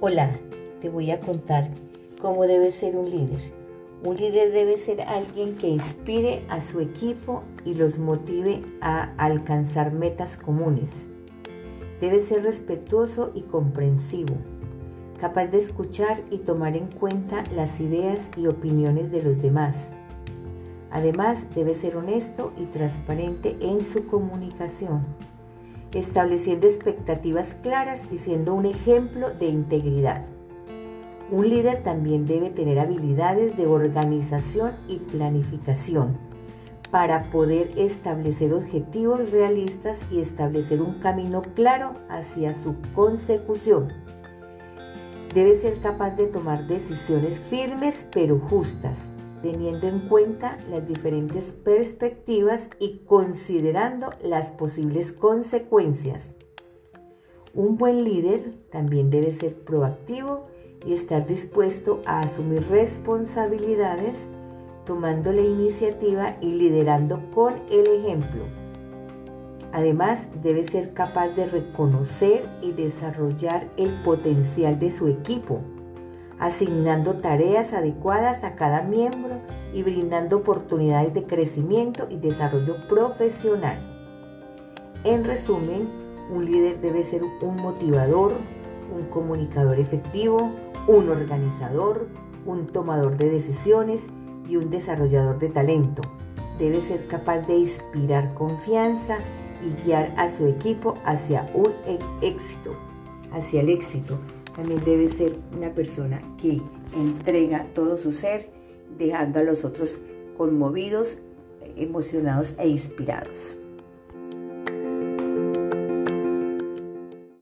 Hola, te voy a contar cómo debe ser un líder. Un líder debe ser alguien que inspire a su equipo y los motive a alcanzar metas comunes. Debe ser respetuoso y comprensivo, capaz de escuchar y tomar en cuenta las ideas y opiniones de los demás. Además, debe ser honesto y transparente en su comunicación estableciendo expectativas claras y siendo un ejemplo de integridad. Un líder también debe tener habilidades de organización y planificación para poder establecer objetivos realistas y establecer un camino claro hacia su consecución. Debe ser capaz de tomar decisiones firmes pero justas teniendo en cuenta las diferentes perspectivas y considerando las posibles consecuencias. Un buen líder también debe ser proactivo y estar dispuesto a asumir responsabilidades, tomando la iniciativa y liderando con el ejemplo. Además, debe ser capaz de reconocer y desarrollar el potencial de su equipo asignando tareas adecuadas a cada miembro y brindando oportunidades de crecimiento y desarrollo profesional. En resumen, un líder debe ser un motivador, un comunicador efectivo, un organizador, un tomador de decisiones y un desarrollador de talento. Debe ser capaz de inspirar confianza y guiar a su equipo hacia un e-, éxito, hacia el éxito también debe ser una persona que entrega todo su ser, dejando a los otros conmovidos, emocionados e inspirados.